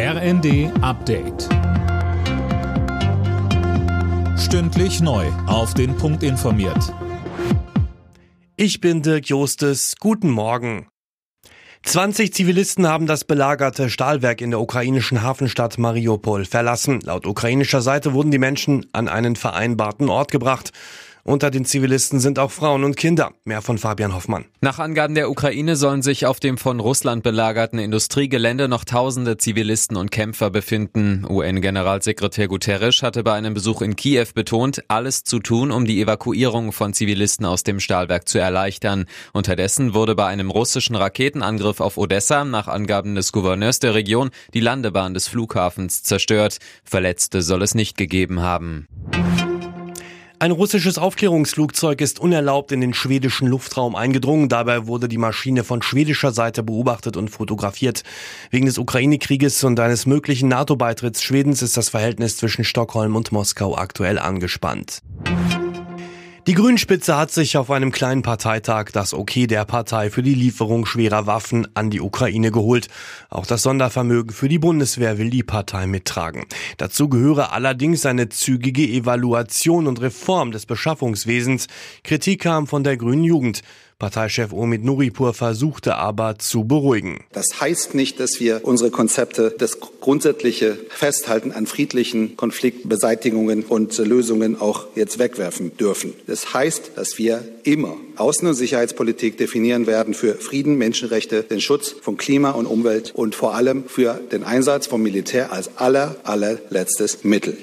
RND Update. Stündlich neu. Auf den Punkt informiert. Ich bin Dirk Jostes. Guten Morgen. 20 Zivilisten haben das belagerte Stahlwerk in der ukrainischen Hafenstadt Mariupol verlassen. Laut ukrainischer Seite wurden die Menschen an einen vereinbarten Ort gebracht. Unter den Zivilisten sind auch Frauen und Kinder. Mehr von Fabian Hoffmann. Nach Angaben der Ukraine sollen sich auf dem von Russland belagerten Industriegelände noch tausende Zivilisten und Kämpfer befinden. UN-Generalsekretär Guterres hatte bei einem Besuch in Kiew betont, alles zu tun, um die Evakuierung von Zivilisten aus dem Stahlwerk zu erleichtern. Unterdessen wurde bei einem russischen Raketenangriff auf Odessa nach Angaben des Gouverneurs der Region die Landebahn des Flughafens zerstört. Verletzte soll es nicht gegeben haben. Ein russisches Aufklärungsflugzeug ist unerlaubt in den schwedischen Luftraum eingedrungen. Dabei wurde die Maschine von schwedischer Seite beobachtet und fotografiert. Wegen des Ukraine-Krieges und eines möglichen NATO-Beitritts Schwedens ist das Verhältnis zwischen Stockholm und Moskau aktuell angespannt. Die Grünspitze hat sich auf einem kleinen Parteitag das Okay der Partei für die Lieferung schwerer Waffen an die Ukraine geholt. Auch das Sondervermögen für die Bundeswehr will die Partei mittragen. Dazu gehöre allerdings eine zügige Evaluation und Reform des Beschaffungswesens. Kritik kam von der Grünen Jugend. Parteichef Omid Nuripur versuchte aber zu beruhigen. Das heißt nicht, dass wir unsere Konzepte, das grundsätzliche Festhalten an friedlichen Konfliktbeseitigungen und Lösungen auch jetzt wegwerfen dürfen. Das heißt, dass wir immer Außen- und Sicherheitspolitik definieren werden für Frieden, Menschenrechte, den Schutz von Klima und Umwelt und vor allem für den Einsatz vom Militär als aller, allerletztes Mittel.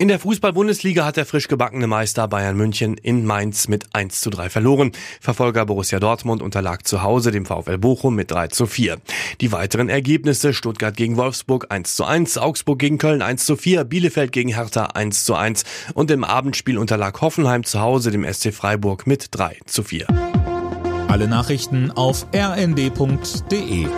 In der Fußball-Bundesliga hat der frisch gebackene Meister Bayern München in Mainz mit 1 zu 3 verloren. Verfolger Borussia Dortmund unterlag zu Hause dem VfL Bochum mit 3 zu 4. Die weiteren Ergebnisse Stuttgart gegen Wolfsburg 1 zu 1, Augsburg gegen Köln 1 zu 4, Bielefeld gegen Hertha 1 zu 1 und im Abendspiel unterlag Hoffenheim zu Hause dem SC Freiburg mit 3 zu 4. Alle Nachrichten auf rnd.de